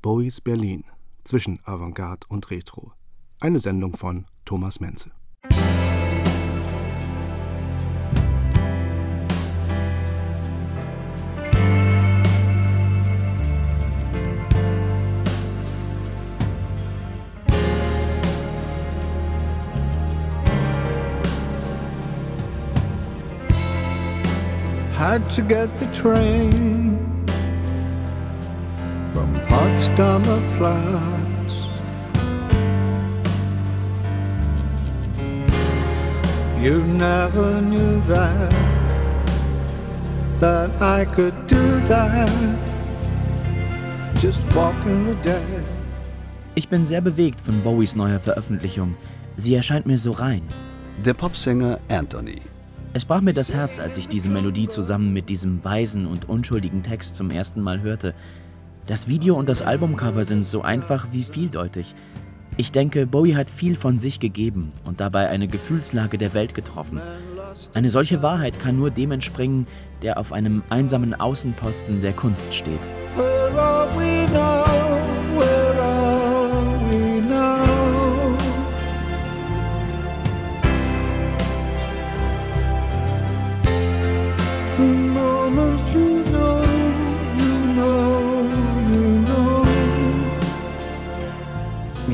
Bowies Berlin zwischen Avantgarde und Retro. Eine Sendung von Thomas Menze. Had to get the train Potsdamer Platz. You never knew that, that I could do that, just walking the dead. Ich bin sehr bewegt von Bowies neuer Veröffentlichung. Sie erscheint mir so rein. Der Popsänger Anthony. Es brach mir das Herz, als ich diese Melodie zusammen mit diesem weisen und unschuldigen Text zum ersten Mal hörte. Das Video und das Albumcover sind so einfach wie vieldeutig. Ich denke, Bowie hat viel von sich gegeben und dabei eine Gefühlslage der Welt getroffen. Eine solche Wahrheit kann nur dem entspringen, der auf einem einsamen Außenposten der Kunst steht.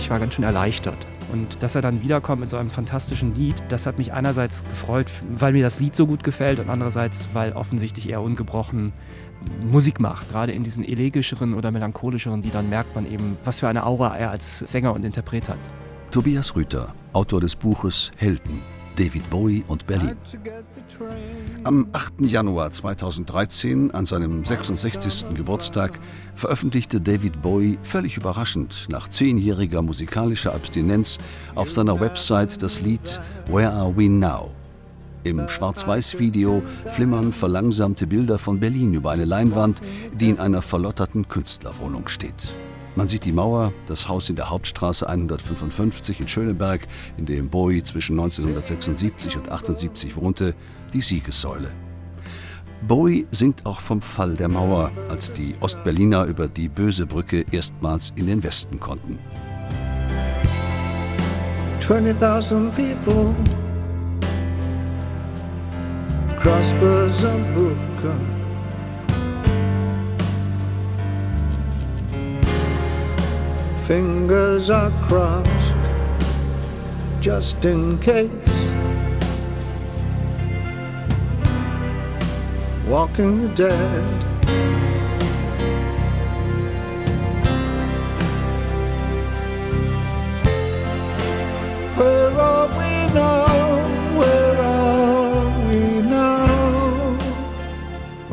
Ich war ganz schön erleichtert. Und dass er dann wiederkommt mit so einem fantastischen Lied, das hat mich einerseits gefreut, weil mir das Lied so gut gefällt und andererseits, weil offensichtlich er ungebrochen Musik macht. Gerade in diesen elegischeren oder melancholischeren Liedern merkt man eben, was für eine Aura er als Sänger und Interpret hat. Tobias Rüther, Autor des Buches Helden, David Bowie und Berlin. Am 8. Januar 2013, an seinem 66. Geburtstag, veröffentlichte David Bowie völlig überraschend nach zehnjähriger musikalischer Abstinenz auf seiner Website das Lied Where Are We Now? Im Schwarz-Weiß-Video flimmern verlangsamte Bilder von Berlin über eine Leinwand, die in einer verlotterten Künstlerwohnung steht. Man sieht die Mauer, das Haus in der Hauptstraße 155 in Schöneberg, in dem Bowie zwischen 1976 und 78 wohnte, die Siegessäule. Bowie singt auch vom Fall der Mauer, als die Ostberliner über die Böse Brücke erstmals in den Westen konnten. 20,000 people cross Berzabuka. Fingers are crossed just in case. Walking the dead. Where are we now?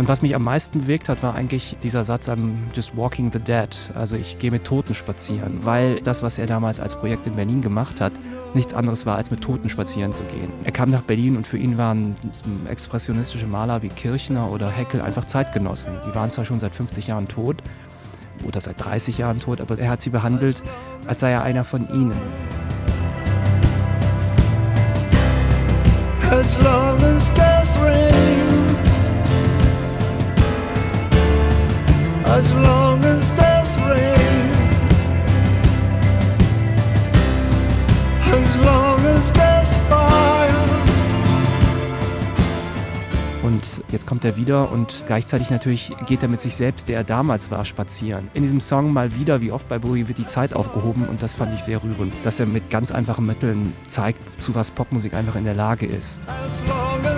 Und was mich am meisten bewegt hat, war eigentlich dieser Satz am Just Walking the Dead. Also ich gehe mit Toten spazieren, weil das, was er damals als Projekt in Berlin gemacht hat, nichts anderes war, als mit Toten spazieren zu gehen. Er kam nach Berlin und für ihn waren expressionistische Maler wie Kirchner oder Heckel einfach Zeitgenossen. Die waren zwar schon seit 50 Jahren tot oder seit 30 Jahren tot, aber er hat sie behandelt, als sei er einer von ihnen. As long as there's rain, as long as there's rain, as long as there's fire. Und jetzt kommt er wieder und gleichzeitig natürlich geht er mit sich selbst, der er damals war, spazieren. In diesem Song mal wieder, wie oft bei Bowie, wird die Zeit aufgehoben und das fand ich sehr rührend, dass er mit ganz einfachen Mitteln zeigt, zu was Popmusik einfach in der Lage ist. As long as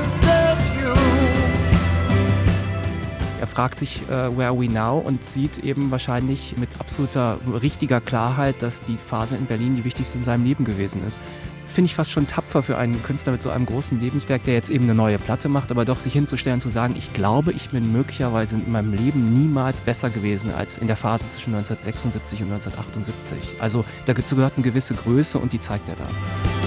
fragt sich, äh, where are we now? und sieht eben wahrscheinlich mit absoluter richtiger Klarheit, dass die Phase in Berlin die wichtigste in seinem Leben gewesen ist. Finde ich fast schon tapfer für einen Künstler mit so einem großen Lebenswerk, der jetzt eben eine neue Platte macht, aber doch sich hinzustellen und zu sagen, ich glaube, ich bin möglicherweise in meinem Leben niemals besser gewesen als in der Phase zwischen 1976 und 1978. Also dazu gehört eine gewisse Größe und die zeigt er da.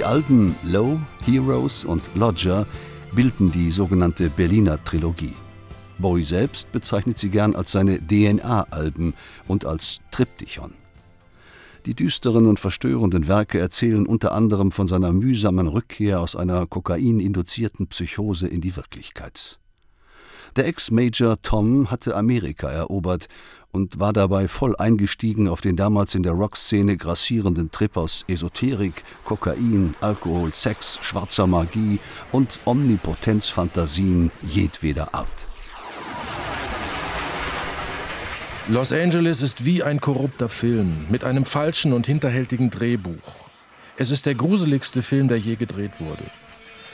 Die Alben Low, Heroes und Lodger bilden die sogenannte Berliner Trilogie. Bowie selbst bezeichnet sie gern als seine DNA-Alben und als Triptychon. Die düsteren und verstörenden Werke erzählen unter anderem von seiner mühsamen Rückkehr aus einer kokaininduzierten Psychose in die Wirklichkeit. Der Ex-Major Tom hatte Amerika erobert und war dabei voll eingestiegen auf den damals in der Rockszene grassierenden Trip aus Esoterik, Kokain, Alkohol, Sex, schwarzer Magie und Omnipotenzfantasien jedweder Art. Los Angeles ist wie ein korrupter Film mit einem falschen und hinterhältigen Drehbuch. Es ist der gruseligste Film, der je gedreht wurde.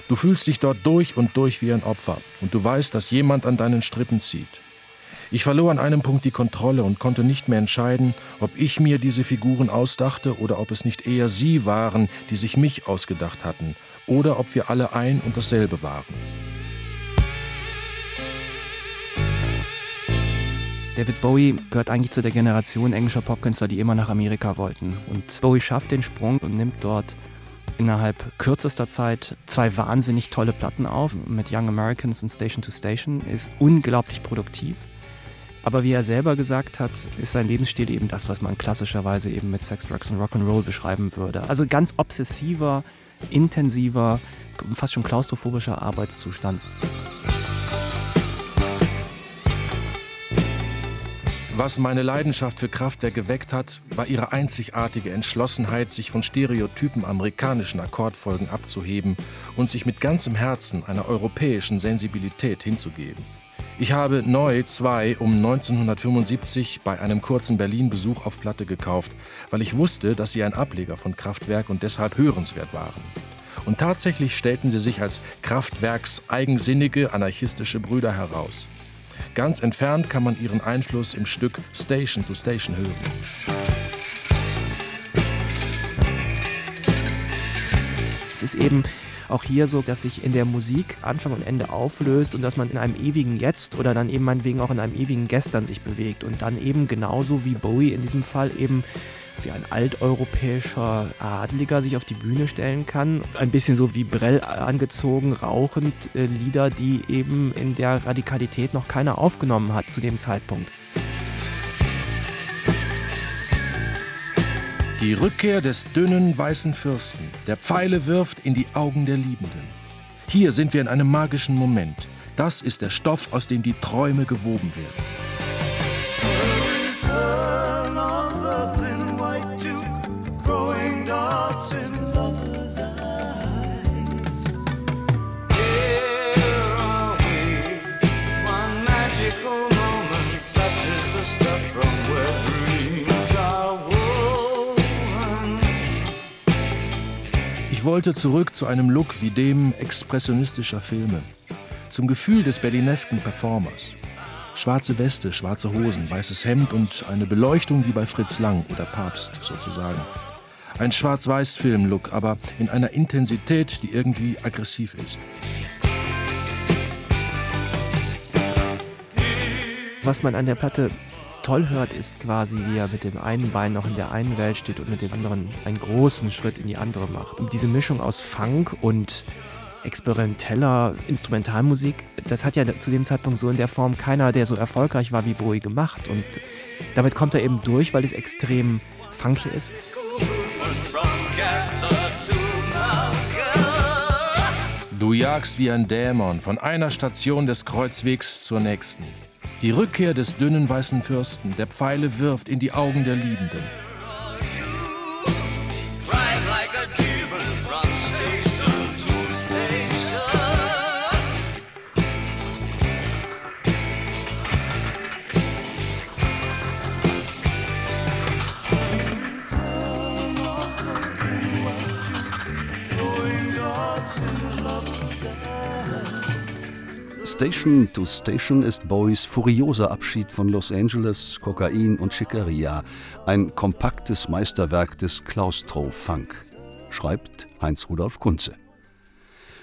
Du fühlst dich dort durch und durch wie ein Opfer und du weißt, dass jemand an deinen Strippen zieht. Ich verlor an einem Punkt die Kontrolle und konnte nicht mehr entscheiden, ob ich mir diese Figuren ausdachte oder ob es nicht eher sie waren, die sich mich ausgedacht hatten, oder ob wir alle ein und dasselbe waren. David Bowie gehört eigentlich zu der Generation englischer Popkünstler, die immer nach Amerika wollten. Und Bowie schafft den Sprung und nimmt dort innerhalb kürzester Zeit zwei wahnsinnig tolle Platten auf mit Young Americans und Station to Station, ist unglaublich produktiv. Aber wie er selber gesagt hat, ist sein Lebensstil eben das, was man klassischerweise eben mit Sex, Drugs und Rock'n'Roll beschreiben würde. Also ganz obsessiver, intensiver, fast schon klaustrophobischer Arbeitszustand. Was meine Leidenschaft für Kraftwerk geweckt hat, war ihre einzigartige Entschlossenheit, sich von stereotypen amerikanischen Akkordfolgen abzuheben und sich mit ganzem Herzen einer europäischen Sensibilität hinzugeben. Ich habe Neu 2 um 1975 bei einem kurzen Berlin-Besuch auf Platte gekauft, weil ich wusste, dass sie ein Ableger von Kraftwerk und deshalb hörenswert waren. Und tatsächlich stellten sie sich als Kraftwerks eigensinnige, anarchistische Brüder heraus. Ganz entfernt kann man ihren Einfluss im Stück Station to Station hören. Es ist eben auch hier so, dass sich in der Musik Anfang und Ende auflöst und dass man in einem ewigen Jetzt oder dann eben meinetwegen auch in einem ewigen Gestern sich bewegt und dann eben genauso wie Bowie in diesem Fall eben wie ein alteuropäischer Adliger sich auf die Bühne stellen kann. Ein bisschen so wie Brell angezogen, rauchend, äh, Lieder, die eben in der Radikalität noch keiner aufgenommen hat zu dem Zeitpunkt. Die Rückkehr des dünnen weißen Fürsten, der Pfeile wirft in die Augen der Liebenden. Hier sind wir in einem magischen Moment. Das ist der Stoff, aus dem die Träume gewoben werden. Wollte zurück zu einem Look wie dem expressionistischer Filme. Zum Gefühl des berlinesken Performers. Schwarze Weste, schwarze Hosen, weißes Hemd und eine Beleuchtung wie bei Fritz Lang oder Papst sozusagen. Ein Schwarz-Weiß-Film-Look, aber in einer Intensität, die irgendwie aggressiv ist. Was man an der Platte toll hört, ist quasi, wie er mit dem einen Bein noch in der einen Welt steht und mit dem anderen einen großen Schritt in die andere macht. Und diese Mischung aus Funk und experimenteller Instrumentalmusik, das hat ja zu dem Zeitpunkt so in der Form keiner, der so erfolgreich war wie Bowie gemacht. Und damit kommt er eben durch, weil es extrem funky ist. Du jagst wie ein Dämon von einer Station des Kreuzwegs zur nächsten. Die Rückkehr des dünnen weißen Fürsten, der Pfeile wirft in die Augen der Liebenden. Station to Station ist Bowies furioser Abschied von Los Angeles, Kokain und Schickeria, ein kompaktes Meisterwerk des Klaustro-Funk, schreibt Heinz-Rudolf Kunze.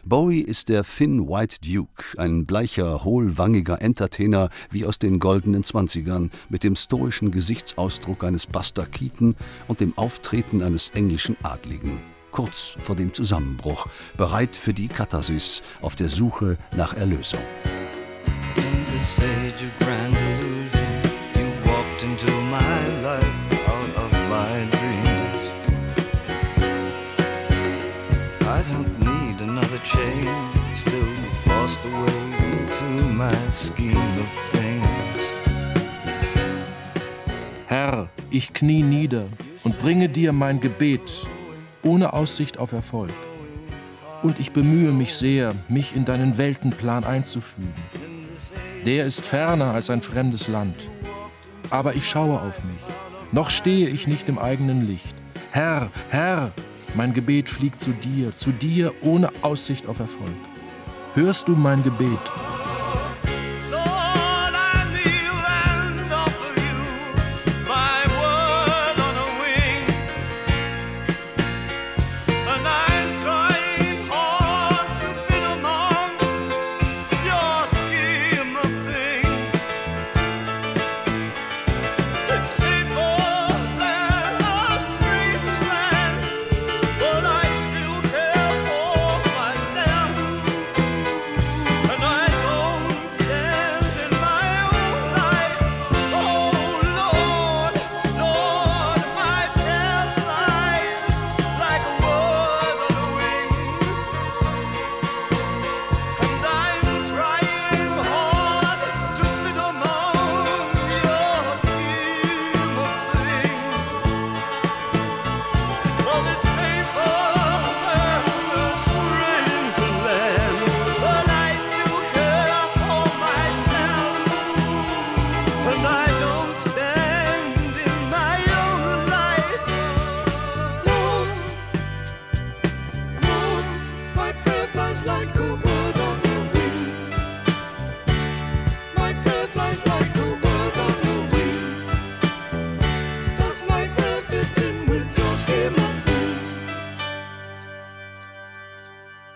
Bowie ist der Finn White Duke, ein bleicher, hohlwangiger Entertainer wie aus den goldenen Zwanzigern, mit dem stoischen Gesichtsausdruck eines Buster Keaton und dem Auftreten eines englischen Adligen kurz vor dem Zusammenbruch, bereit für die Katharsis auf der Suche nach Erlösung. still forced away to my scheme of things. Herr, ich knie nieder und bringe dir mein Gebet ohne Aussicht auf Erfolg. Und ich bemühe mich sehr, mich in deinen Weltenplan einzufügen. Der ist ferner als ein fremdes Land. Aber ich schaue auf mich. Noch stehe ich nicht im eigenen Licht. Herr, Herr, mein Gebet fliegt zu dir, zu dir ohne Aussicht auf Erfolg. Hörst du mein Gebet?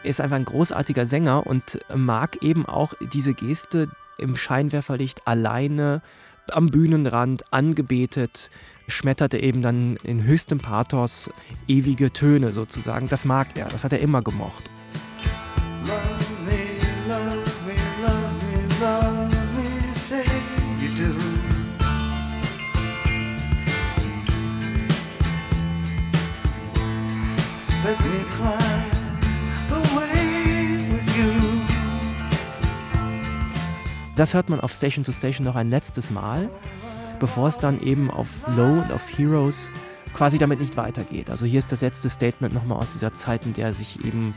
Er ist einfach ein großartiger Sänger und mag eben auch diese Geste im Scheinwerferlicht alleine am Bühnenrand angebetet, schmetterte eben dann in höchstem Pathos ewige Töne sozusagen. Das mag er, das hat er immer gemocht. Das hört man auf Station to Station noch ein letztes Mal, bevor es dann eben auf Low und auf Heroes quasi damit nicht weitergeht. Also hier ist das letzte Statement nochmal aus dieser Zeit, in der er sich eben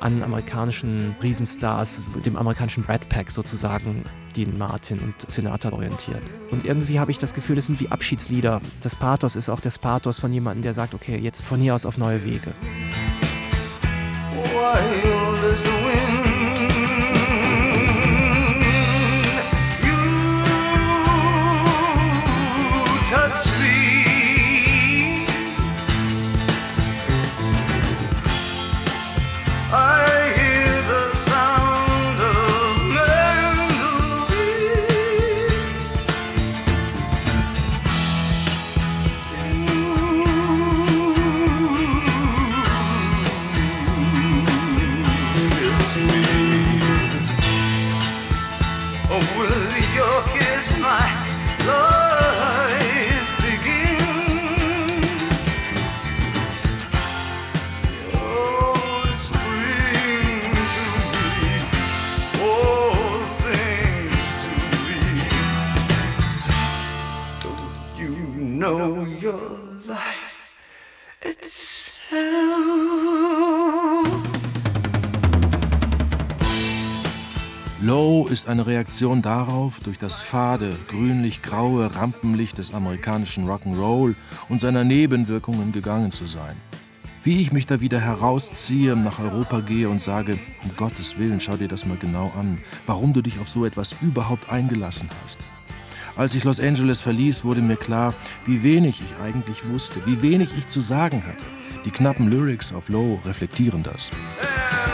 an amerikanischen Riesenstars, dem amerikanischen Red Pack sozusagen, Dean Martin und Sinatra orientiert. Und irgendwie habe ich das Gefühl, das sind wie Abschiedslieder. Das Pathos ist auch das Pathos von jemandem, der sagt, okay, jetzt von hier aus auf neue Wege. Wild as the wind. Ist eine Reaktion darauf, durch das fade, grünlich-graue Rampenlicht des amerikanischen Rock'n'Roll und seiner Nebenwirkungen gegangen zu sein. Wie ich mich da wieder herausziehe, nach Europa gehe und sage, um Gottes Willen, schau dir das mal genau an, warum du dich auf so etwas überhaupt eingelassen hast. Als ich Los Angeles verließ, wurde mir klar, wie wenig ich eigentlich wusste, wie wenig ich zu sagen hatte. Die knappen Lyrics auf Low reflektieren das. And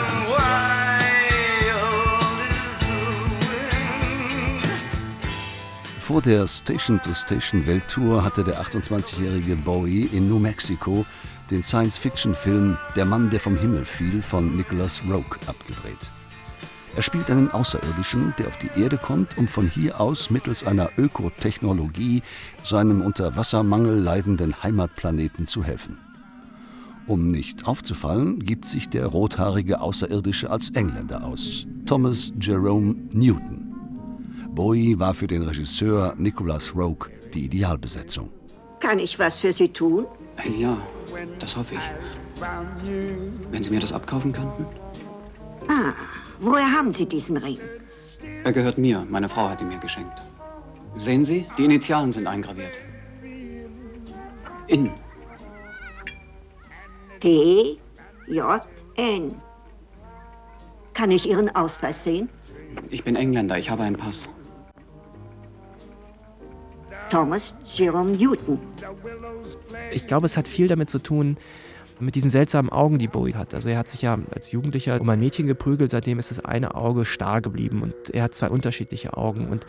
Vor der Station-to-Station-Welttour hatte der 28-jährige Bowie in New Mexico den Science-Fiction-Film Der Mann, der vom Himmel fiel von Nicholas Rogue abgedreht. Er spielt einen Außerirdischen, der auf die Erde kommt, um von hier aus mittels einer Ökotechnologie seinem unter Wassermangel leidenden Heimatplaneten zu helfen. Um nicht aufzufallen, gibt sich der rothaarige Außerirdische als Engländer aus, Thomas Jerome Newton. Bowie war für den Regisseur Nicholas Rogue die Idealbesetzung. Kann ich was für Sie tun? Äh, Ja, das hoffe ich. Wenn Sie mir das abkaufen könnten? Ah, woher haben Sie diesen Ring? Er gehört mir. Meine Frau hat ihn mir geschenkt. Sehen Sie, die Initialen sind eingraviert. In. T, J, N. Kann ich Ihren Ausweis sehen? Ich bin Engländer, ich habe einen Pass. Thomas Jerome Newton. Ich glaube, es hat viel damit zu tun, mit diesen seltsamen Augen, die Bowie hat. Also er hat sich ja als Jugendlicher um ein Mädchen geprügelt, seitdem ist das eine Auge starr geblieben und er hat zwei unterschiedliche Augen. Und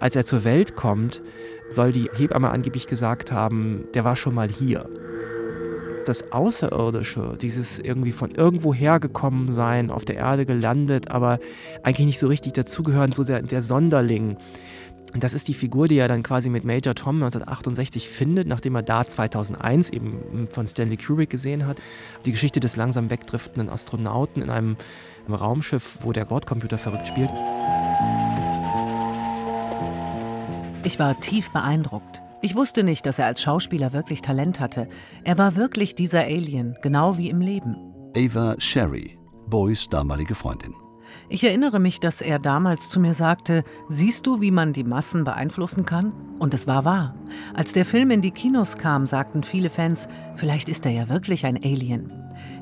als er zur Welt kommt, soll die Hebamme angeblich gesagt haben, der war schon mal hier. Das Außerirdische, dieses irgendwie von irgendwo hergekommen sein, auf der Erde gelandet, aber eigentlich nicht so richtig dazugehören, so der, der Sonderling. Und das ist die Figur, die er dann quasi mit Major Tom 1968 findet, nachdem er da 2001 eben von Stanley Kubrick gesehen hat. Die Geschichte des langsam wegdriftenden Astronauten in einem Raumschiff, wo der Bordcomputer verrückt spielt. Ich war tief beeindruckt. Ich wusste nicht, dass er als Schauspieler wirklich Talent hatte. Er war wirklich dieser Alien, genau wie im Leben. Ava Sherry, Bowies damalige Freundin. Ich erinnere mich, dass er damals zu mir sagte, siehst du, wie man die Massen beeinflussen kann? Und es war wahr. Als der Film in die Kinos kam, sagten viele Fans, vielleicht ist er ja wirklich ein Alien.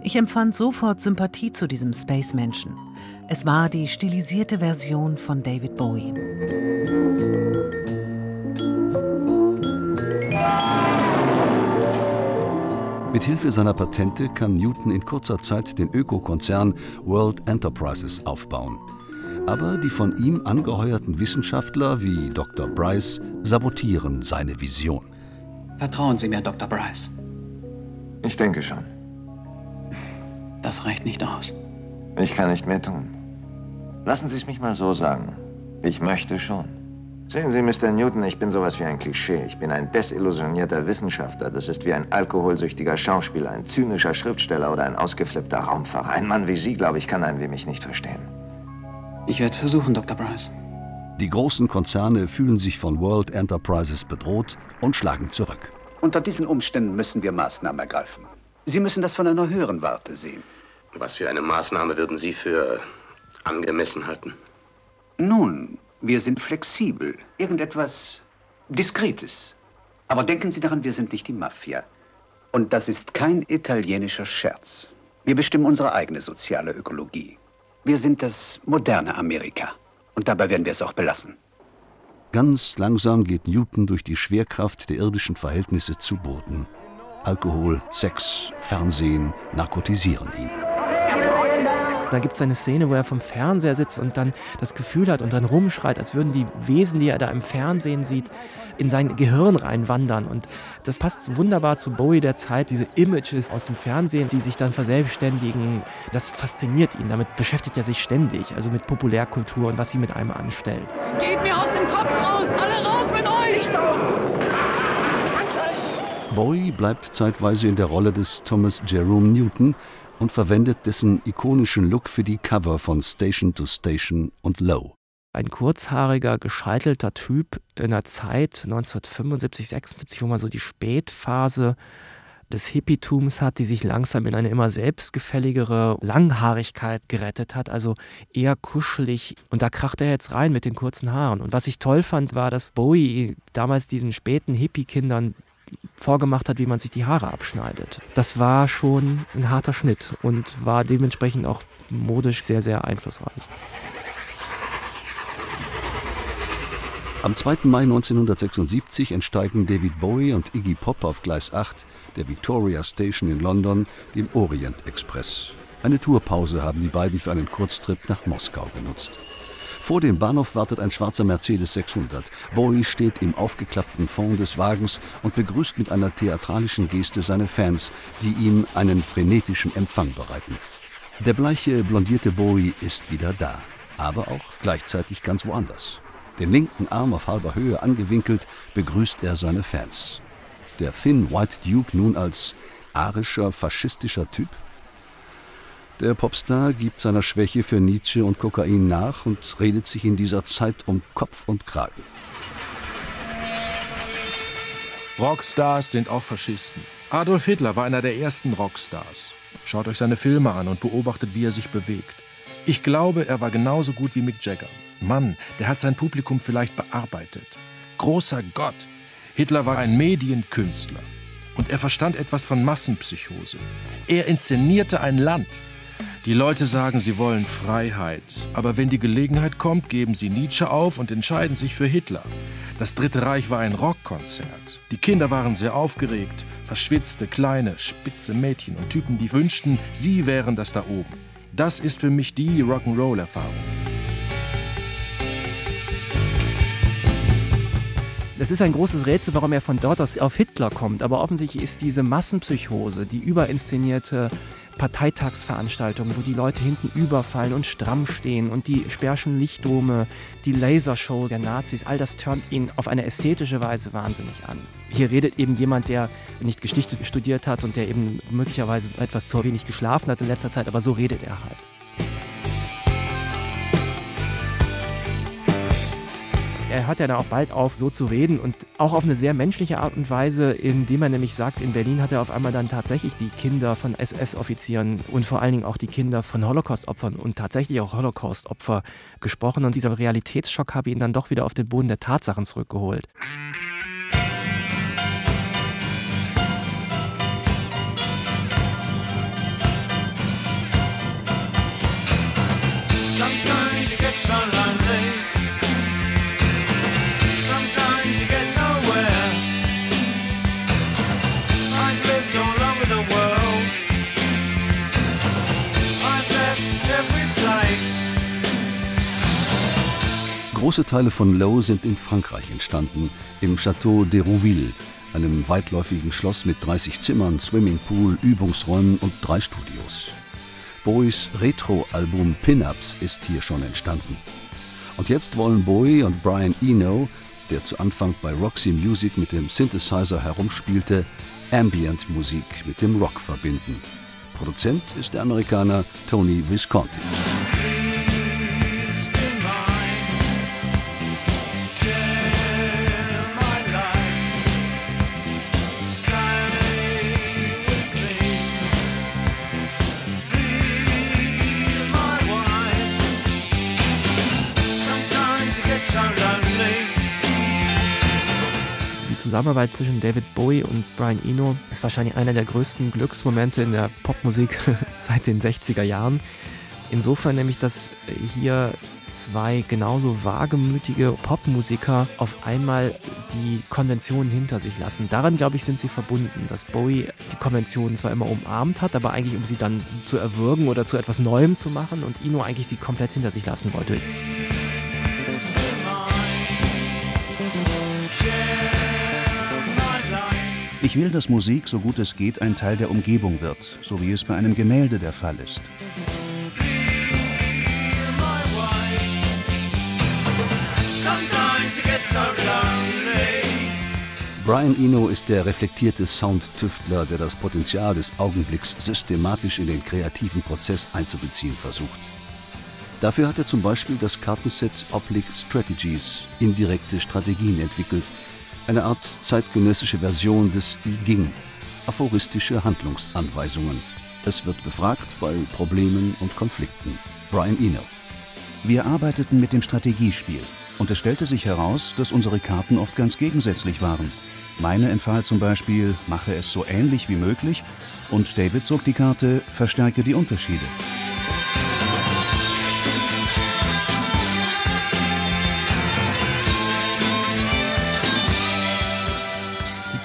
Ich empfand sofort Sympathie zu diesem Space-Menschen. Es war die stilisierte Version von David Bowie. Mit Hilfe seiner Patente kann Newton in kurzer Zeit den Ökokonzern World Enterprises aufbauen. Aber die von ihm angeheuerten Wissenschaftler wie Dr. Bryce sabotieren seine Vision. Vertrauen Sie mir, Dr. Bryce. Ich denke schon. Das reicht nicht aus. Ich kann nicht mehr tun. Lassen Sie es mich mal so sagen. Ich möchte schon. Sehen Sie, Mr. Newton, ich bin sowas wie ein Klischee. Ich bin ein desillusionierter Wissenschaftler. Das ist wie ein alkoholsüchtiger Schauspieler, ein zynischer Schriftsteller oder ein ausgeflippter Raumfahrer. Ein Mann wie Sie, glaube ich, kann einen wie mich nicht verstehen. Ich werde es versuchen, Dr. Bryce. Die großen Konzerne fühlen sich von World Enterprises bedroht und schlagen zurück. Unter diesen Umständen müssen wir Maßnahmen ergreifen. Sie müssen das von einer höheren Warte sehen. Was für eine Maßnahme würden Sie für angemessen halten? Nun, wir sind flexibel. Irgendetwas Diskretes. Aber denken Sie daran, wir sind nicht die Mafia. Und das ist kein italienischer Scherz. Wir bestimmen unsere eigene soziale Ökologie. Wir sind das moderne Amerika. Und dabei werden wir es auch belassen. Ganz langsam geht Newton durch die Schwerkraft der irdischen Verhältnisse zu Boden. Alkohol, Sex, Fernsehen narkotisieren ihn. Da gibt es eine Szene, wo er vom Fernseher sitzt und dann das Gefühl hat und dann rumschreit, als würden die Wesen, die er da im Fernsehen sieht, in sein Gehirn reinwandern. Und das passt wunderbar zu Bowie der Zeit, diese Images aus dem Fernsehen, die sich dann verselbstständigen. Das fasziniert ihn, damit beschäftigt er sich ständig, also mit Populärkultur und was sie mit einem anstellt. Geht mir aus dem Kopf raus! Alle raus mit euch! Bowie bleibt zeitweise in der Rolle des Thomas Jerome Newton und verwendet dessen ikonischen Look für die Cover von Station to Station und Low. Ein kurzhaariger, gescheitelter Typ in der Zeit 1975, 76, wo man so die Spätphase des Hippietums hat, die sich langsam in eine immer selbstgefälligere Langhaarigkeit gerettet hat, also eher kuschelig. Und da kracht er jetzt rein mit den kurzen Haaren. Und was ich toll fand, war, dass Bowie damals diesen späten Hippie-Kindern vorgemacht hat, wie man sich die Haare abschneidet. Das war schon ein harter Schnitt und war dementsprechend auch modisch sehr, sehr einflussreich. Am 2. Mai 1976 entsteigen David Bowie und Iggy Pop auf Gleis 8 der Victoria Station in London dem Orient Express. Eine Tourpause haben die beiden für einen Kurztrip nach Moskau genutzt. Vor dem Bahnhof wartet ein schwarzer Mercedes 600. Bowie steht im aufgeklappten Fond des Wagens und begrüßt mit einer theatralischen Geste seine Fans, die ihm einen frenetischen Empfang bereiten. Der bleiche, blondierte Bowie ist wieder da, aber auch gleichzeitig ganz woanders. Den linken Arm auf halber Höhe angewinkelt, begrüßt er seine Fans. Der Finn White Duke nun als arischer, faschistischer Typ? Der Popstar gibt seiner Schwäche für Nietzsche und Kokain nach und redet sich in dieser Zeit um Kopf und Kragen. Rockstars sind auch Faschisten. Adolf Hitler war einer der ersten Rockstars. Schaut euch seine Filme an und beobachtet, wie er sich bewegt. Ich glaube, er war genauso gut wie Mick Jagger. Mann, der hat sein Publikum vielleicht bearbeitet. Großer Gott! Hitler war ein Medienkünstler. Und er verstand etwas von Massenpsychose. Er inszenierte ein Land. Die Leute sagen, sie wollen Freiheit. Aber wenn die Gelegenheit kommt, geben sie Nietzsche auf und entscheiden sich für Hitler. Das Dritte Reich war ein Rockkonzert. Die Kinder waren sehr aufgeregt. Verschwitzte, kleine, spitze Mädchen und Typen, die wünschten, sie wären das da oben. Das ist für mich die Rock'n'Roll-Erfahrung. Es ist ein großes Rätsel, warum er von dort aus auf Hitler kommt. Aber offensichtlich ist diese Massenpsychose, die überinszenierte Parteitagsveranstaltung, wo die Leute hinten überfallen und stramm stehen und die sperrschen Lichtdome, die Lasershow der Nazis, all das turnt ihn auf eine ästhetische Weise wahnsinnig an. Hier redet eben jemand, der nicht Geschichte studiert hat und der eben möglicherweise etwas zu wenig geschlafen hat in letzter Zeit, aber so redet er halt. Er hört ja dann auch bald auf, so zu reden und auch auf eine sehr menschliche Art und Weise, indem er nämlich sagt, in Berlin hat er auf einmal dann tatsächlich die Kinder von SS-Offizieren und vor allen Dingen auch die Kinder von Holocaust-Opfern und tatsächlich auch Holocaust-Opfer gesprochen und dieser Realitätsschock habe ihn dann doch wieder auf den Boden der Tatsachen zurückgeholt. Sometimes you get so Große Teile von Lowe sind in Frankreich entstanden, im Château d'Hérouville, einem weitläufigen Schloss mit 30 Zimmern, Swimmingpool, Übungsräumen und drei Studios. Bowies Retro-Album Pin-Ups ist hier schon entstanden. Und jetzt wollen Bowie und Brian Eno, der zu Anfang bei Roxy Music mit dem Synthesizer herumspielte, Ambient-Musik mit dem Rock verbinden. Produzent ist der Amerikaner Tony Visconti. Zusammenarbeit zwischen David Bowie und Brian Eno ist wahrscheinlich einer der größten Glücksmomente in der Popmusik seit den 60er Jahren. Insofern nämlich, dass hier zwei genauso wagemütige Popmusiker auf einmal die Konventionen hinter sich lassen. Daran, glaube ich, sind sie verbunden, dass Bowie die Konventionen zwar immer umarmt hat, aber eigentlich um sie dann zu erwürgen oder zu etwas Neuem zu machen und Eno eigentlich sie komplett hinter sich lassen wollte. Ich will, dass Musik, so gut es geht, ein Teil der Umgebung wird, so wie es bei einem Gemälde der Fall ist. Brian Eno ist der reflektierte Soundtüftler, der das Potenzial des Augenblicks systematisch in den kreativen Prozess einzubeziehen versucht. Dafür hat er zum Beispiel das Kartenset Oblique Strategies, indirekte Strategien entwickelt, eine Art zeitgenössische Version des I Ging, aphoristische Handlungsanweisungen. Es wird befragt bei Problemen und Konflikten. Brian Eno. Wir arbeiteten mit dem Strategiespiel und es stellte sich heraus, dass unsere Karten oft ganz gegensätzlich waren. Meine empfahl zum Beispiel, mache es so ähnlich wie möglich und David zog die Karte, verstärke die Unterschiede.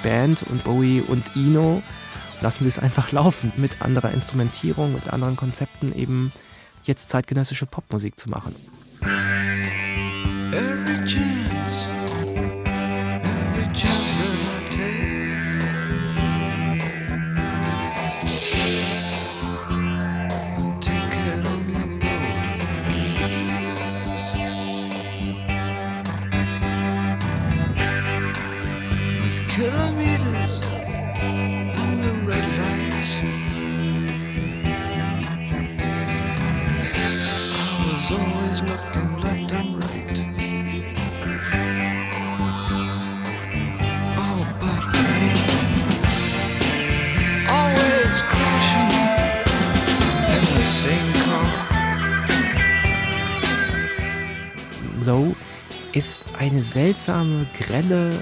Band und Bowie und Eno lassen sie es einfach laufen, mit anderer Instrumentierung und anderen Konzepten eben jetzt zeitgenössische Popmusik zu machen. Eine seltsame, grelle,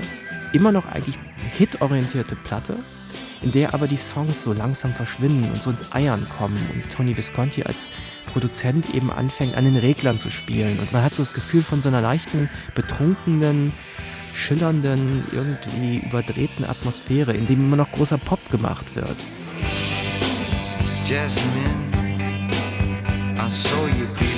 immer noch eigentlich hitorientierte Platte, in der aber die Songs so langsam verschwinden und so ins Eiern kommen und Tony Visconti als Produzent eben anfängt, an den Reglern zu spielen. Und man hat so das Gefühl von so einer leichten, betrunkenen, schillernden, irgendwie überdrehten Atmosphäre, in dem immer noch großer Pop gemacht wird. Jasmine, I saw you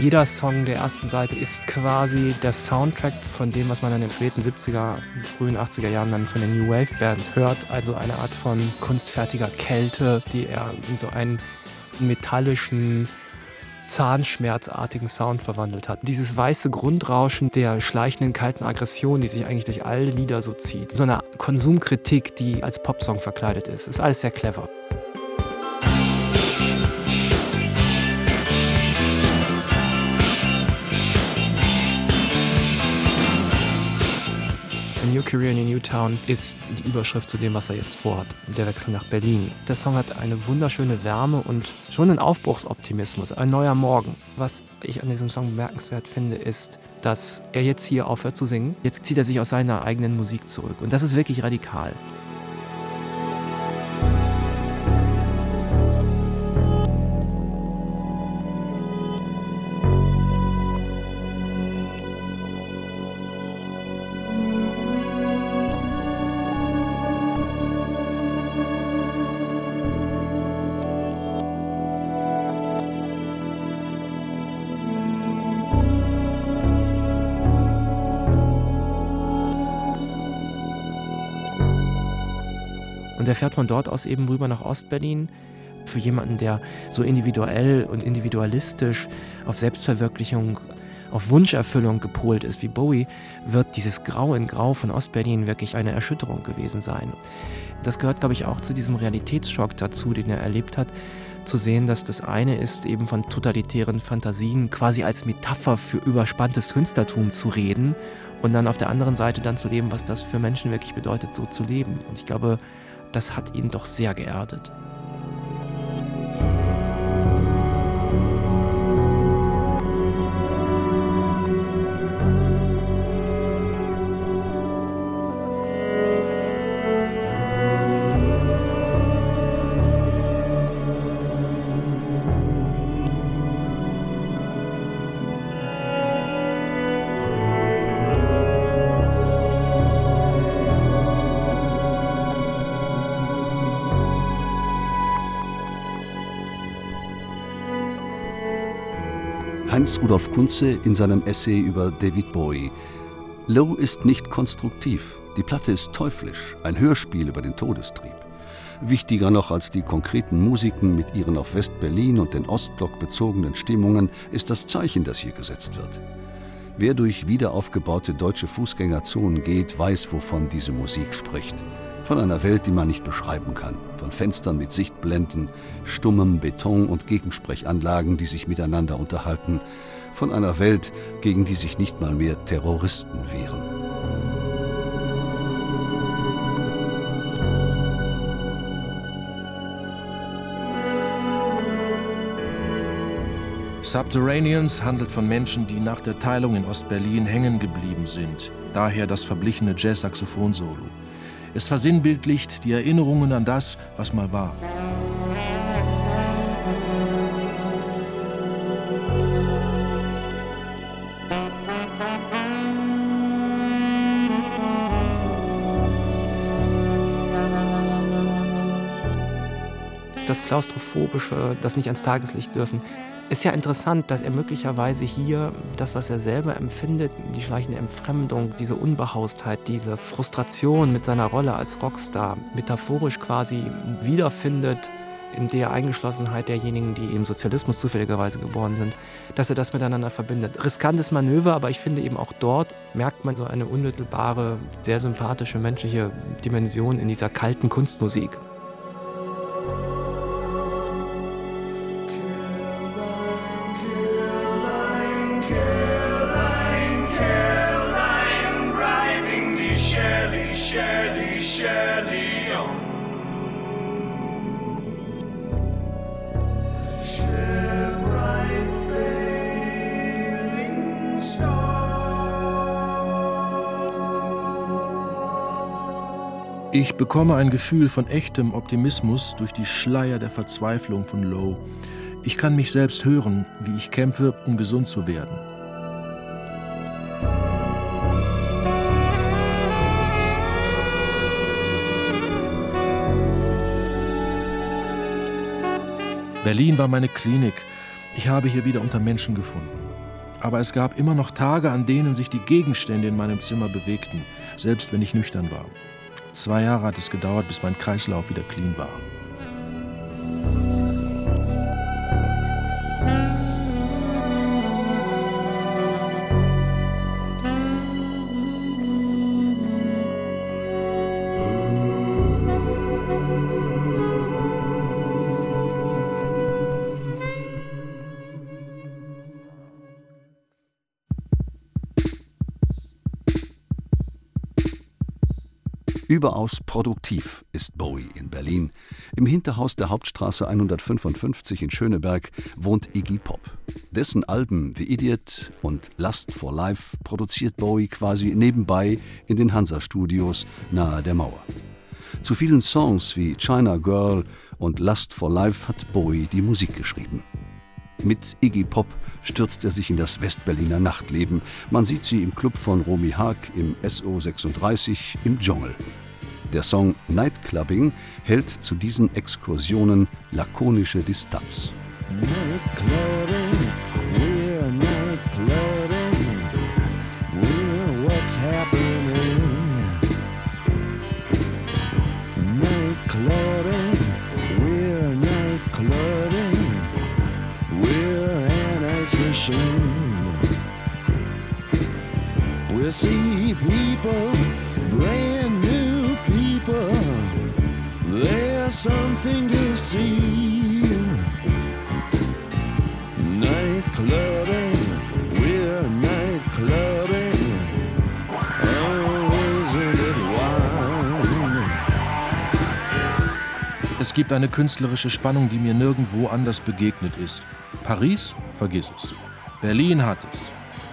jeder Song der ersten Seite ist quasi der Soundtrack von dem, was man in den späten 70er, frühen 80er Jahren dann von den New Wave Bands hört. Also eine Art von kunstfertiger Kälte, die er in so einen metallischen, zahnschmerzartigen Sound verwandelt hat. Dieses weiße Grundrauschen der schleichenden kalten Aggression, die sich eigentlich durch alle Lieder so zieht. So eine Konsumkritik, die als Popsong verkleidet ist. Ist alles sehr clever. New Career in a New Town ist die Überschrift zu dem, was er jetzt vorhat. Der Wechsel nach Berlin. Der Song hat eine wunderschöne Wärme und schon einen Aufbruchsoptimismus, ein neuer Morgen. Was ich an diesem Song bemerkenswert finde, ist, dass er jetzt hier aufhört zu singen. Jetzt zieht er sich aus seiner eigenen Musik zurück. Und das ist wirklich radikal. Fährt von dort aus eben rüber nach Ostberlin. Für jemanden, der so individuell und individualistisch auf Selbstverwirklichung, auf Wunscherfüllung gepolt ist wie Bowie, wird dieses Grau in Grau von Ostberlin wirklich eine Erschütterung gewesen sein. Das gehört, glaube ich, auch zu diesem Realitätsschock dazu, den er erlebt hat, zu sehen, dass das eine ist, eben von totalitären Fantasien quasi als Metapher für überspanntes Künstlertum zu reden und dann auf der anderen Seite dann zu leben, was das für Menschen wirklich bedeutet, so zu leben. Und ich glaube, das hat ihn doch sehr geerdet. Hans-Rudolf Kunze in seinem Essay über David Bowie. Low ist nicht konstruktiv. Die Platte ist teuflisch, ein Hörspiel über den Todestrieb. Wichtiger noch als die konkreten Musiken mit ihren auf West-Berlin und den Ostblock bezogenen Stimmungen ist das Zeichen, das hier gesetzt wird. Wer durch wiederaufgebaute deutsche Fußgängerzonen geht, weiß, wovon diese Musik spricht. Von einer Welt, die man nicht beschreiben kann. Von Fenstern mit Sichtblenden, stummem Beton und Gegensprechanlagen, die sich miteinander unterhalten. Von einer Welt, gegen die sich nicht mal mehr Terroristen wehren. Subterraneans handelt von Menschen, die nach der Teilung in Ostberlin hängen geblieben sind. Daher das verblichene Jazz-Saxophon-Solo. Es versinnbildlicht die Erinnerungen an das, was mal war. Das Klaustrophobische, das nicht ans Tageslicht dürfen, Ist ja interessant, dass er möglicherweise hier das, was er selber empfindet, die schleichende Entfremdung, diese Unbehaustheit, diese Frustration mit seiner Rolle als Rockstar, metaphorisch quasi wiederfindet in der Eingeschlossenheit derjenigen, die im Sozialismus zufälligerweise geboren sind, dass er das miteinander verbindet. Riskantes Manöver, aber ich finde eben auch dort merkt man so eine unmittelbare, sehr sympathische menschliche Dimension in dieser kalten Kunstmusik. Bekomme ein Gefühl von echtem Optimismus durch die Schleier der Verzweiflung von Lowe. Ich kann mich selbst hören, wie ich kämpfe, um gesund zu werden. Berlin war meine Klinik. Ich habe hier wieder unter Menschen gefunden. Aber es gab immer noch Tage, an denen sich die Gegenstände in meinem Zimmer bewegten, selbst wenn ich nüchtern war. Zwei Jahre hat es gedauert, bis mein Kreislauf wieder clean war. Überaus produktiv ist Bowie in Berlin. Im Hinterhaus der Hauptstraße 155 in Schöneberg wohnt Iggy Pop. Dessen Alben The Idiot und Lust for Life produziert Bowie quasi nebenbei in den Hansa-Studios nahe der Mauer. Zu vielen Songs wie China Girl und Lust for Life hat Bowie die Musik geschrieben. Mit Iggy Pop stürzt er sich in das Westberliner Nachtleben. Man sieht sie im Club von Romy Haag, im SO36, im Dschungel. Der Song Nightclubbing hält zu diesen Exkursionen lakonische Distanz. We'll see people, brand people. There's something to see. Night clubbing, we're night clubbing. Oh, isn't it wild? Es gibt eine künstlerische Spannung, die mir nirgendwo anders begegnet ist. Paris? Vergiss es. Berlin hat es.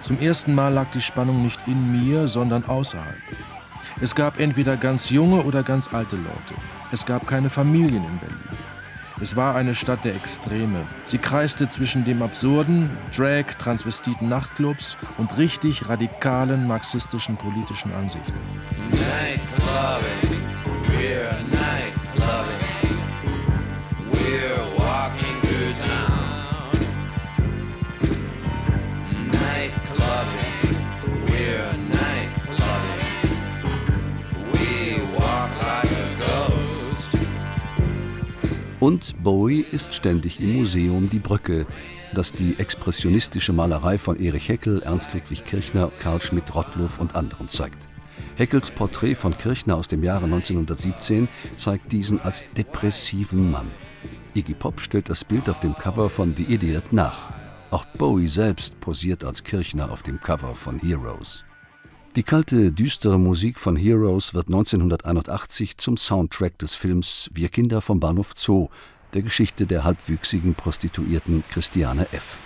Zum ersten Mal lag die Spannung nicht in mir, sondern außerhalb. Es gab entweder ganz junge oder ganz alte Leute. Es gab keine Familien in Berlin. Es war eine Stadt der Extreme. Sie kreiste zwischen dem absurden, Drag, Transvestiten Nachtclubs und richtig radikalen marxistischen politischen Ansichten. Night clubbing. Und Bowie ist ständig im Museum Die Brücke, das die expressionistische Malerei von Erich Heckel, Ernst Ludwig Kirchner, Karl Schmidt-Rottluff und anderen zeigt. Heckels Porträt von Kirchner aus dem Jahre 1917 zeigt diesen als depressiven Mann. Iggy Pop stellt das Bild auf dem Cover von The Idiot nach. Auch Bowie selbst posiert als Kirchner auf dem Cover von Heroes. Die kalte, düstere Musik von Heroes wird 1981 zum Soundtrack des Films Wir Kinder vom Bahnhof Zoo, der Geschichte der halbwüchsigen Prostituierten Christiane F.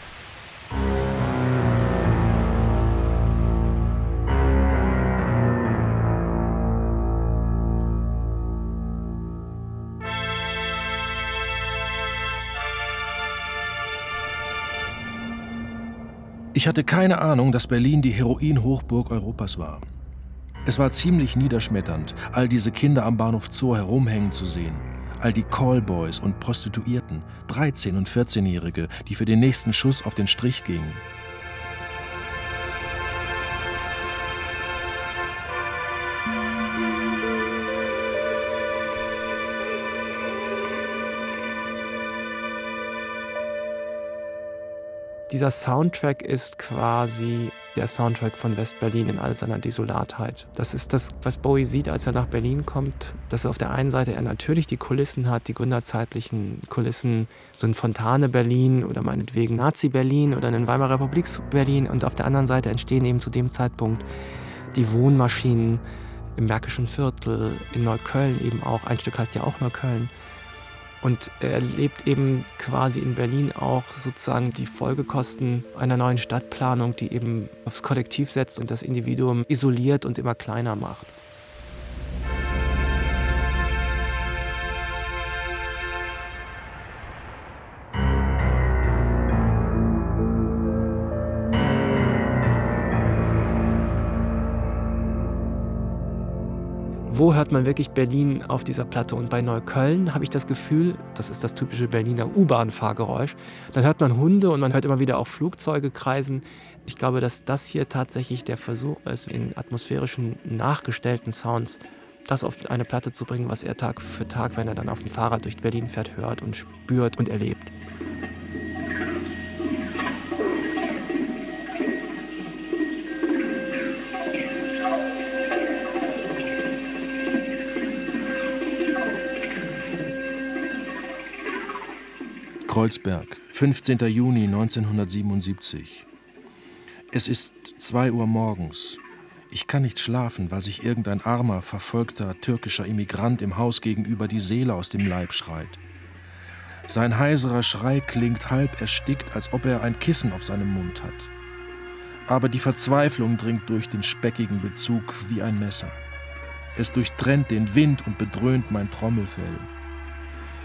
Ich hatte keine Ahnung, dass Berlin die Heroin-Hochburg Europas war. Es war ziemlich niederschmetternd, all diese Kinder am Bahnhof Zoo herumhängen zu sehen. all die Callboys und Prostituierten, 13- und 14-Jährige, die für den nächsten Schuss auf den Strich gingen. Dieser Soundtrack ist quasi der Soundtrack von West-Berlin in all seiner Desolatheit. Das ist das, was Bowie sieht, als er nach Berlin kommt, dass auf der einen Seite er natürlich die Kulissen hat, die gründerzeitlichen Kulissen, so ein Fontane-Berlin oder meinetwegen Nazi-Berlin oder ein Weimarer Republiks-Berlin und auf der anderen Seite entstehen eben zu dem Zeitpunkt die Wohnmaschinen im Märkischen Viertel, in Neukölln eben auch, ein Stück heißt ja auch Neukölln, und er lebt eben quasi in Berlin auch sozusagen die Folgekosten einer neuen Stadtplanung, die eben aufs Kollektiv setzt und das Individuum isoliert und immer kleiner macht. Wo hört man wirklich Berlin auf dieser Platte? Und bei Neukölln habe ich das Gefühl, das ist das typische Berliner U-Bahn-Fahrgeräusch, dann hört man Hunde und man hört immer wieder auch Flugzeuge kreisen. Ich glaube, dass das hier tatsächlich der Versuch ist, in atmosphärischen, nachgestellten Sounds das auf eine Platte zu bringen, was er Tag für Tag, wenn er dann auf dem Fahrrad durch Berlin fährt, hört und spürt und erlebt. Kreuzberg, 15. Juni 1977. Es ist 2 Uhr morgens. Ich kann nicht schlafen, weil sich irgendein armer, verfolgter türkischer Immigrant im Haus gegenüber die Seele aus dem Leib schreit. Sein heiserer Schrei klingt halb erstickt, als ob er ein Kissen auf seinem Mund hat. Aber die Verzweiflung dringt durch den speckigen Bezug wie ein Messer. Es durchtrennt den Wind und bedröhnt mein Trommelfell.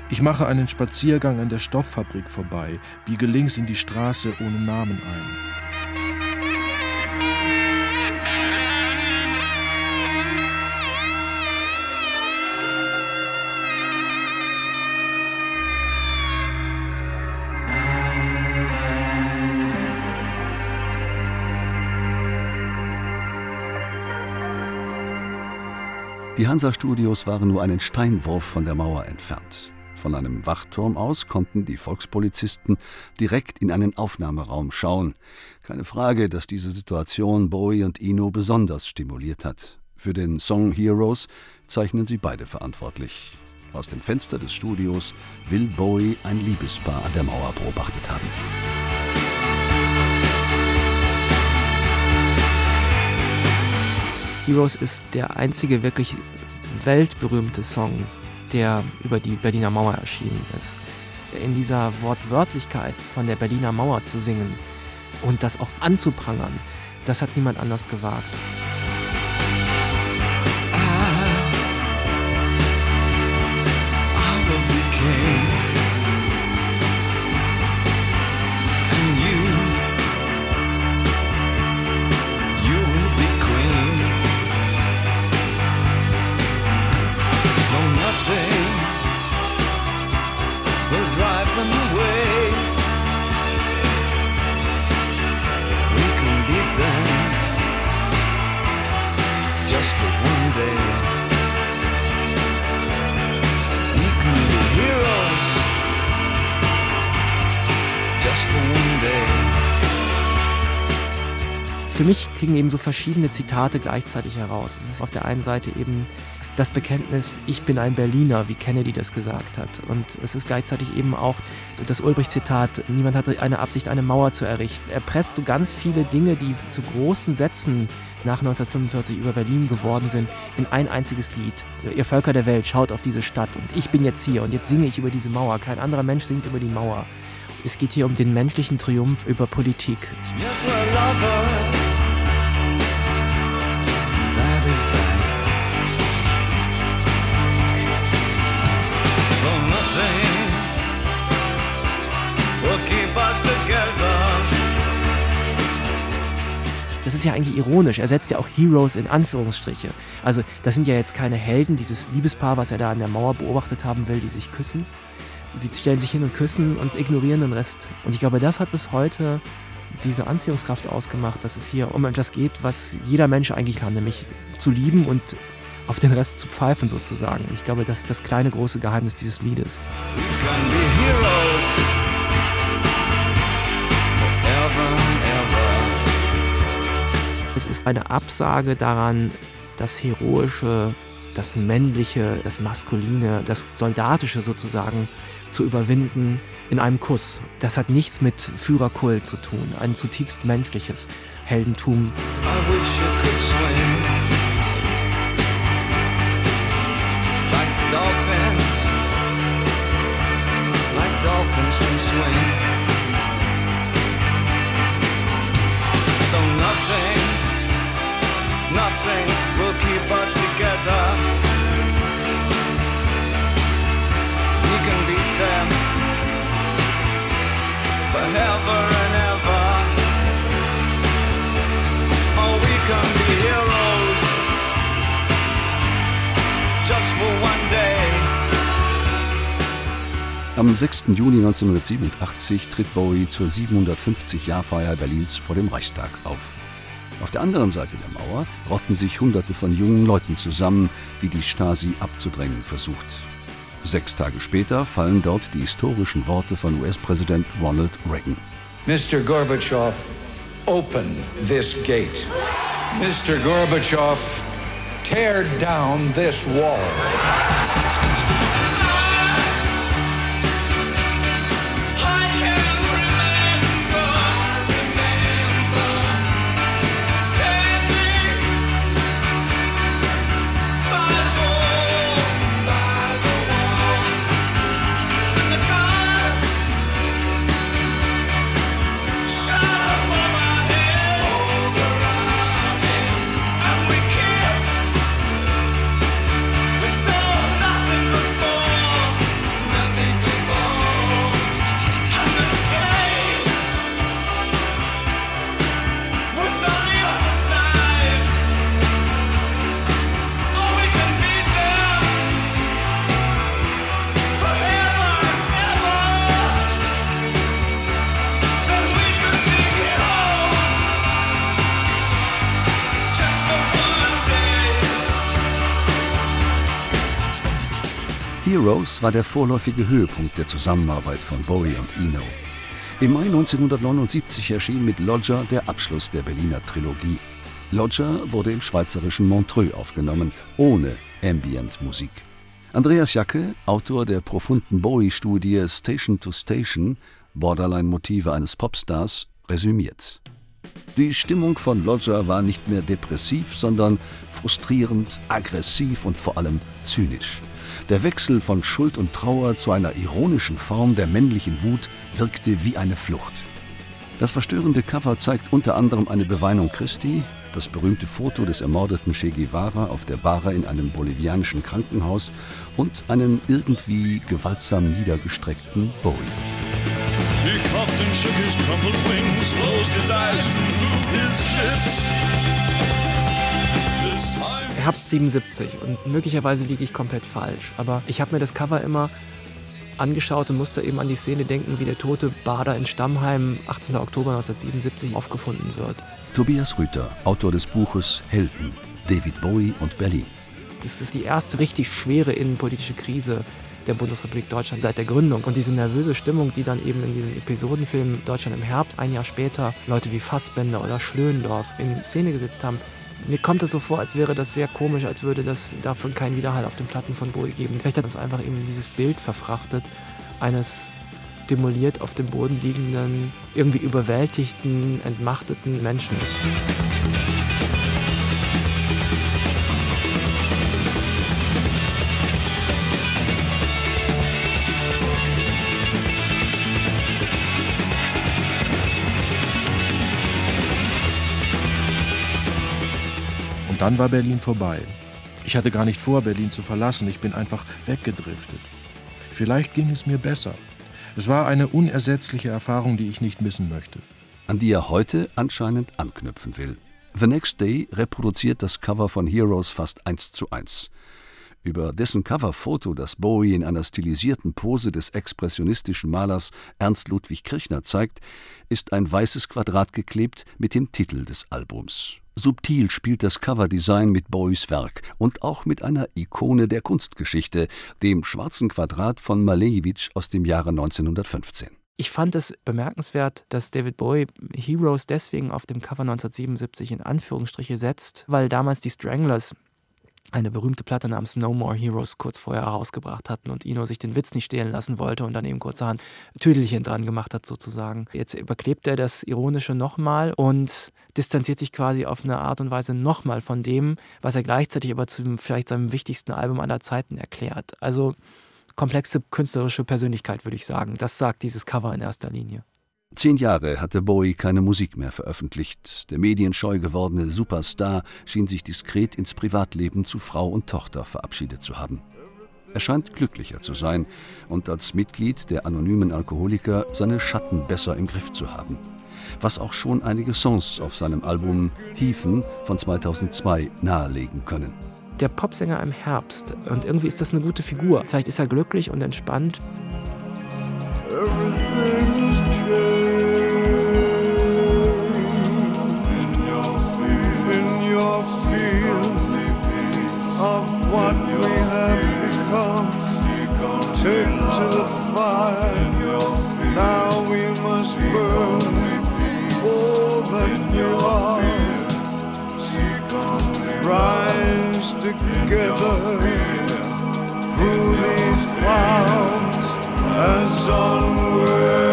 Ich mache einen Spaziergang an der Stofffabrik vorbei, biege links in die Straße ohne Namen ein. Die Hansa-Studios waren nur einen Steinwurf von der Mauer entfernt. Von einem Wachturm aus konnten die Volkspolizisten direkt in einen Aufnahmeraum schauen. Keine Frage, dass diese Situation Bowie und Eno besonders stimuliert hat. Für den Song Heroes zeichnen sie beide verantwortlich. Aus dem Fenster des Studios will Bowie ein Liebespaar an der Mauer beobachtet haben. Heroes ist der einzige wirklich weltberühmte Song, der über die Berliner Mauer erschienen ist. In dieser Wortwörtlichkeit von der Berliner Mauer zu singen und das auch anzuprangern, das hat niemand anders gewagt. So verschiedene Zitate gleichzeitig heraus. Es ist auf der einen Seite eben das Bekenntnis, ich bin ein Berliner, wie Kennedy das gesagt hat. Und es ist gleichzeitig eben auch das Ulbricht-Zitat, niemand hatte eine Absicht, eine Mauer zu errichten. Er presst so ganz viele Dinge, die zu großen Sätzen nach 1945 über Berlin geworden sind, in ein einziges Lied. Ihr Völker der Welt, schaut auf diese Stadt und ich bin jetzt hier und jetzt singe ich über diese Mauer. Kein anderer Mensch singt über die Mauer. Es geht hier um den menschlichen Triumph über Politik. Yes, Das ist ja eigentlich ironisch. Er setzt ja auch Heroes in Anführungsstriche. Also das sind ja jetzt keine Helden, dieses Liebespaar, was er da an der Mauer beobachtet haben will, die sich küssen. Sie stellen sich hin und küssen und ignorieren den Rest. Und ich glaube, das hat bis heute diese Anziehungskraft ausgemacht, dass es hier um etwas geht, was jeder Mensch eigentlich kann, nämlich zu lieben und auf den Rest zu pfeifen sozusagen. Ich glaube, das ist das kleine große Geheimnis dieses Liedes. We can be heroes forever and ever. Es ist eine Absage daran, das Heroische, das Männliche, das Maskuline, das Soldatische sozusagen zu überwinden in einem Kuss. Das hat nichts mit Führerkult zu tun, ein zutiefst menschliches Heldentum. I wish I could swim like dolphins, like dolphins can swim. Though nothing, nothing will keep us together. Am 6. Juni 1987 tritt Bowie zur 750-Jahrfeier Berlins vor dem Reichstag auf. Auf der anderen Seite der Mauer rotten sich Hunderte von jungen Leuten zusammen, die die Stasi abzudrängen versucht. Sechs Tage später fallen dort die historischen Worte von US-Präsident Ronald Reagan. Mr. Gorbachev, open this gate. Mr. Gorbachev, tear down this wall. Heroes war der vorläufige Höhepunkt der Zusammenarbeit von Bowie und Eno. Im Mai 1979 erschien mit Lodger der Abschluss der Berliner Trilogie. Lodger wurde im schweizerischen Montreux aufgenommen, ohne Ambient-Musik. Andreas Jacke, Autor der profunden Bowie-Studie Station to Station, Borderline-Motive eines Popstars, resümiert. Die Stimmung von Lodger war nicht mehr depressiv, sondern frustrierend, aggressiv und vor allem zynisch. Der Wechsel von Schuld und Trauer zu einer ironischen Form der männlichen Wut wirkte wie eine Flucht. Das verstörende Cover zeigt unter anderem eine Beweinung Christi, das berühmte Foto des ermordeten Che Guevara auf der Bahre in einem bolivianischen Krankenhaus und einen irgendwie gewaltsam niedergestreckten Bowie. He coughed and shook his crumpled wings, closed his eyes and moved his lips. Herbst 77 und möglicherweise liege ich komplett falsch, aber ich habe mir das Cover immer angeschaut und musste eben an die Szene denken, wie der tote Bader in Stammheim 18. Oktober 1977 aufgefunden wird. Tobias Rüther, Autor des Buches Helden, David Bowie und Berlin. Das ist die erste richtig schwere innenpolitische Krise der Bundesrepublik Deutschland seit der Gründung. Und diese nervöse Stimmung, die dann eben in diesem Episodenfilm Deutschland im Herbst, ein Jahr später, Leute wie Fassbender oder Schlöndorff in Szene gesetzt haben, mir kommt es so vor, als wäre das sehr komisch, als würde das davon keinen Widerhall auf den Platten von Bowie geben. Vielleicht hat das einfach eben dieses Bild verfrachtet eines demoliert auf dem Boden liegenden, irgendwie überwältigten, entmachteten Menschen. Dann war Berlin vorbei. Ich hatte gar nicht vor, Berlin zu verlassen. Ich bin einfach weggedriftet. Vielleicht ging es mir besser. Es war eine unersetzliche Erfahrung, die ich nicht missen möchte. An die er heute anscheinend anknüpfen will. The Next Day reproduziert das Cover von Heroes fast eins zu eins. Über dessen Coverfoto, das Bowie in einer stilisierten Pose des expressionistischen Malers Ernst Ludwig Kirchner zeigt, ist ein weißes Quadrat geklebt mit dem Titel des Albums. Subtil spielt das Coverdesign mit Bowies Werk und auch mit einer Ikone der Kunstgeschichte, dem schwarzen Quadrat von Malevich aus dem Jahre 1915. Ich fand es bemerkenswert, dass David Bowie Heroes deswegen auf dem Cover 1977 in Anführungsstriche setzt, weil damals die Stranglers eine berühmte Platte namens No More Heroes kurz vorher herausgebracht hatten und Ino sich den Witz nicht stehlen lassen wollte und dann eben kurzerhand Tüdelchen dran gemacht hat sozusagen. Jetzt überklebt er das Ironische nochmal und distanziert sich quasi auf eine Art und Weise nochmal von dem, was er gleichzeitig aber zu vielleicht seinem wichtigsten Album aller Zeiten erklärt. Also komplexe künstlerische Persönlichkeit, würde ich sagen. Das sagt dieses Cover in erster Linie. Zehn Jahre hatte Bowie keine Musik mehr veröffentlicht. Der medienscheu gewordene Superstar schien sich diskret ins Privatleben zu Frau und Tochter verabschiedet zu haben. Er scheint glücklicher zu sein und als Mitglied der anonymen Alkoholiker seine Schatten besser im Griff zu haben. Was auch schon einige Songs auf seinem Album Hiefen von 2002 nahelegen können. Der Popsänger im Herbst und irgendwie ist das eine gute Figur. Vielleicht ist er glücklich und entspannt. Everything's Take to the fire. Now we must burn all that you are. Rise together through these clouds as onward.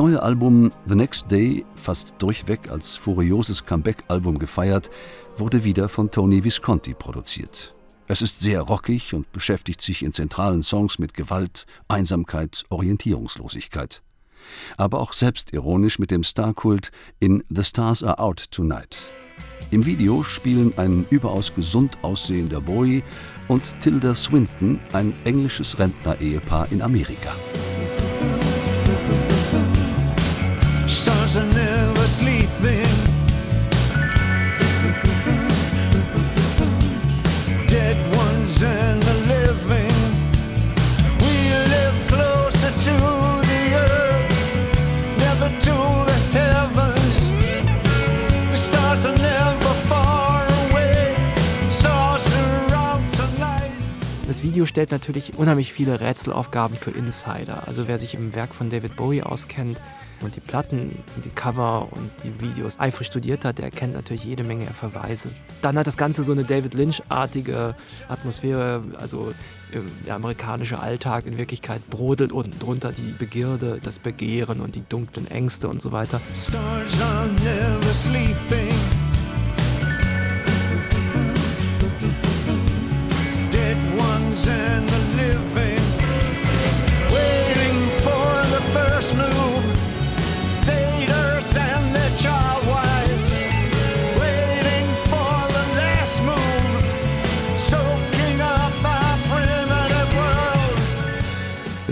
Neue Album The Next Day, fast durchweg als furioses Comeback-Album gefeiert, wurde wieder von Tony Visconti produziert. Es ist sehr rockig und beschäftigt sich in zentralen Songs mit Gewalt, Einsamkeit, Orientierungslosigkeit. Aber auch selbstironisch mit dem Starkult in The Stars Are Out Tonight. Im Video spielen ein überaus gesund aussehender Bowie und Tilda Swinton, ein englisches Rentner-Ehepaar in Amerika. Das Video stellt natürlich unheimlich viele Rätselaufgaben für Insider. Also wer sich im Werk von David Bowie auskennt und die Platten, die Cover und die Videos eifrig studiert hat, der erkennt natürlich jede Menge Verweise. Dann hat das Ganze so eine David Lynch-artige Atmosphäre, also äh, der amerikanische Alltag in Wirklichkeit brodelt unten drunter die Begierde, das Begehren und die dunklen Ängste und so weiter. Stars are never sleeping.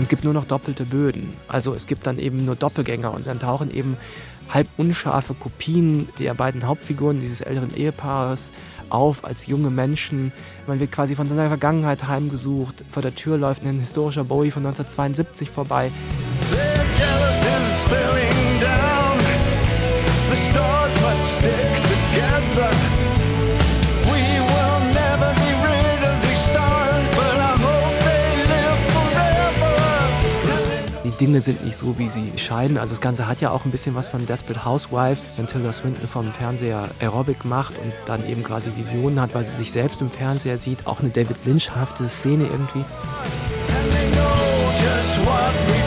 Gibt nur noch doppelte Böden. Also es gibt dann eben nur Doppelgänger und dann tauchen eben halb unscharfe Kopien der beiden Hauptfiguren dieses älteren Ehepaares auf als junge Menschen. Man wird quasi von seiner Vergangenheit heimgesucht. Vor der Tür läuft ein historischer Bowie von 1972 vorbei. Their Dinge sind nicht so, wie sie scheinen. Also das Ganze hat ja auch ein bisschen was von Desperate Housewives, wenn Tilda Swinton vom Fernseher Aerobic macht und dann eben quasi Visionen hat, weil sie sich selbst im Fernseher sieht. Auch eine David Lynch-hafte Szene irgendwie. And they know just what we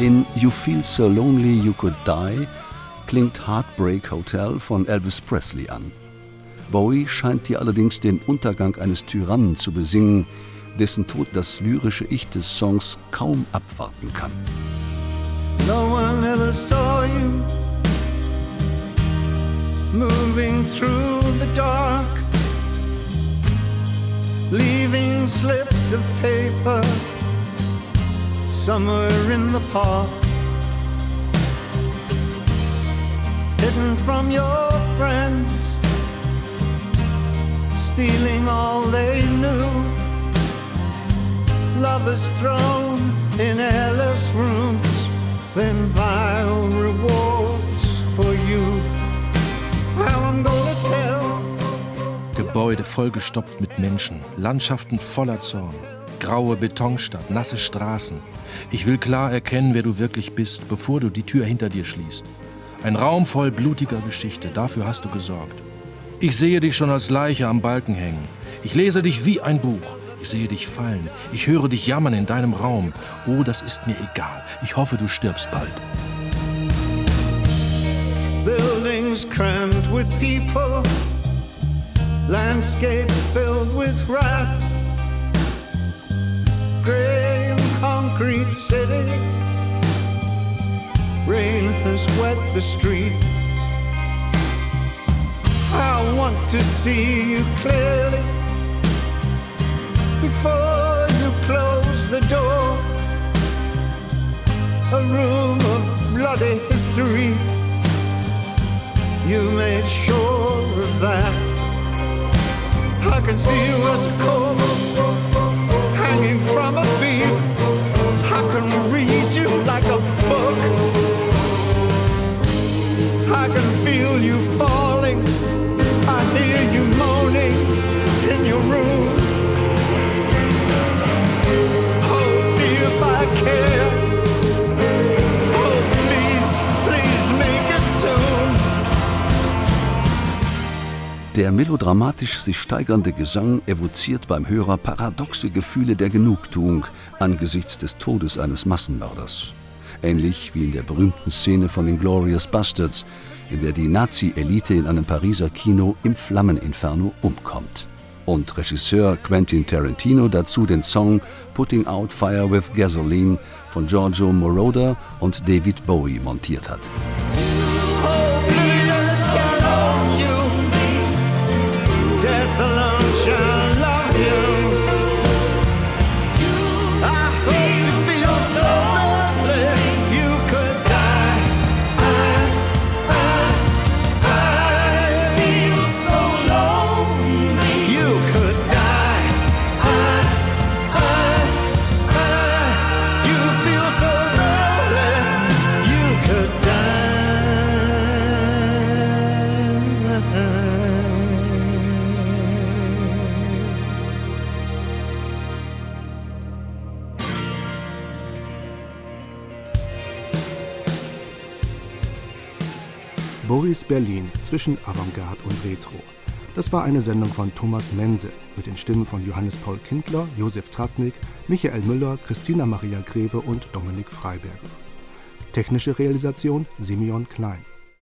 In You Feel So Lonely You Could Die klingt Heartbreak Hotel von Elvis Presley an. Bowie scheint hier allerdings den Untergang eines Tyrannen zu besingen, dessen Tod das lyrische Ich des Songs kaum abwarten kann. No one ever saw you moving through the dark, leaving slips of paper somewhere in the park. Hidden from your friends, stealing all they knew. Lovers thrown in airless rooms then vile rewards for you. Well, I'm gonna tell. Gebäude vollgestopft mit Menschen, Landschaften voller Zorn, graue Betonstadt, nasse Straßen. Ich will klar erkennen, wer du wirklich bist, bevor du die Tür hinter dir schließt. Ein Raum voll blutiger Geschichte, dafür hast du gesorgt. Ich sehe dich schon als Leiche am Balken hängen. Ich lese dich wie ein Buch. Ich sehe dich fallen. Ich höre dich jammern in deinem Raum. Oh, das ist mir egal. Ich hoffe, du stirbst bald. Buildings crammed with people, landscape filled with wrath. Gray and concrete city, rain has wet the street. I want to see you clearly before you close the door. A room of bloody history. You made sure of that. I can see you as a corpse hanging from a beam. I can read you like a book. Der melodramatisch sich steigernde Gesang evoziert beim Hörer paradoxe Gefühle der Genugtuung angesichts des Todes eines Massenmörders. Ähnlich wie in der berühmten Szene von den Glorious Bastards, in der die Nazi-Elite in einem Pariser Kino im Flammeninferno umkommt. Und Regisseur Quentin Tarantino dazu den Song Putting Out Fire with Gasoline von Giorgio Moroder und David Bowie montiert hat. Boris Berlin zwischen Avantgarde und Retro. Das war eine Sendung von Thomas Mense mit den Stimmen von Johannes Paul Kindler, Josef Tratnik, Michael Müller, Christina Maria Greve und Dominik Freiberger. Technische Realisation Simeon Klein.